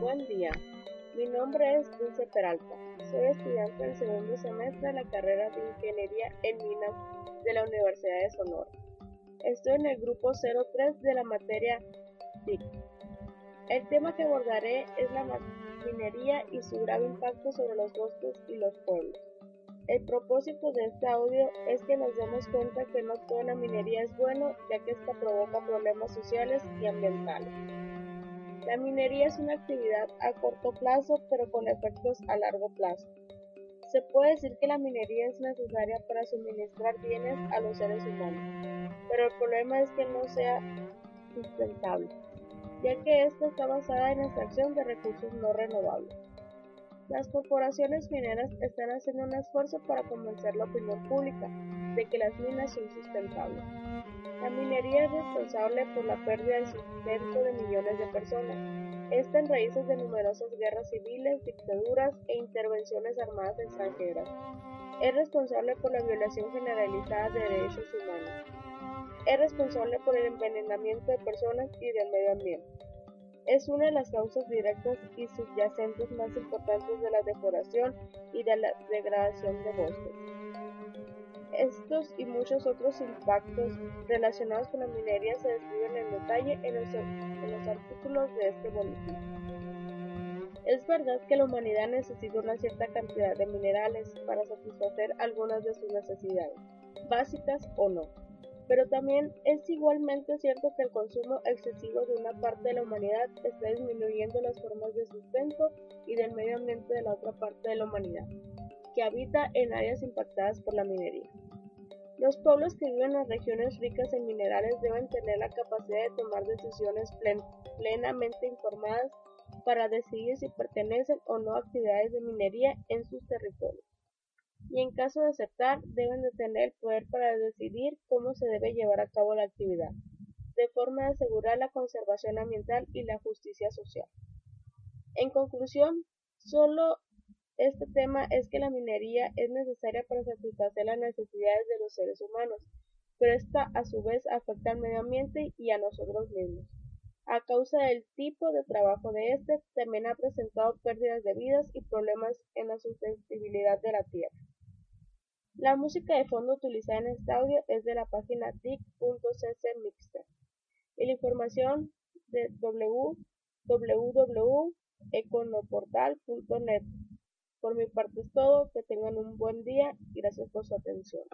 Buen día, mi nombre es Dulce Peralta. Soy estudiante del segundo semestre de la carrera de Ingeniería en Minas de la Universidad de Sonora. Estoy en el grupo 03 de la materia TIC. El tema que abordaré es la minería y su grave impacto sobre los bosques y los pueblos. El propósito de este audio es que nos demos cuenta que no toda la minería es bueno, ya que esta provoca problemas sociales y ambientales. La minería es una actividad a corto plazo, pero con efectos a largo plazo. Se puede decir que la minería es necesaria para suministrar bienes a los seres humanos, pero el problema es que no sea sustentable, ya que esta está basada en la extracción de recursos no renovables. Las corporaciones mineras están haciendo un esfuerzo para convencer a la opinión pública de que las minas son sustentables. La minería es responsable por la pérdida del sustento de millones de personas. Está en raíces de numerosas guerras civiles, dictaduras e intervenciones armadas extranjeras. Es responsable por la violación generalizada de derechos humanos. Es responsable por el envenenamiento de personas y del medio ambiente es una de las causas directas y subyacentes más importantes de la deforestación y de la degradación de bosques. Estos y muchos otros impactos relacionados con la minería se describen en detalle en los, artículos de este boletín. Es verdad que la humanidad necesita una cierta cantidad de minerales para satisfacer algunas de sus necesidades, básicas o no pero también es igualmente cierto que el consumo excesivo de una parte de la humanidad está disminuyendo las formas de sustento y del medio ambiente de la otra parte de la humanidad, que habita en áreas impactadas por la minería. Los pueblos que viven en las regiones ricas en minerales deben tener la capacidad de tomar decisiones plenamente informadas para decidir si pertenecen o no a actividades de minería en sus territorios y en caso de aceptar deben de tener el poder para decidir cómo se debe llevar a cabo la actividad, de forma de asegurar la conservación ambiental y la justicia social. En conclusión, solo este tema es que la minería es necesaria para satisfacer las necesidades de los seres humanos, pero esta a su vez afecta al medio ambiente y a nosotros mismos. A causa del tipo de trabajo de este, también ha presentado pérdidas de vidas y problemas en la sustentabilidad de la tierra. La música de fondo utilizada en este audio es de la página dic.ccmixter y la información de www.econoportal.net. Por mi parte es todo, que tengan un buen día y gracias por su atención.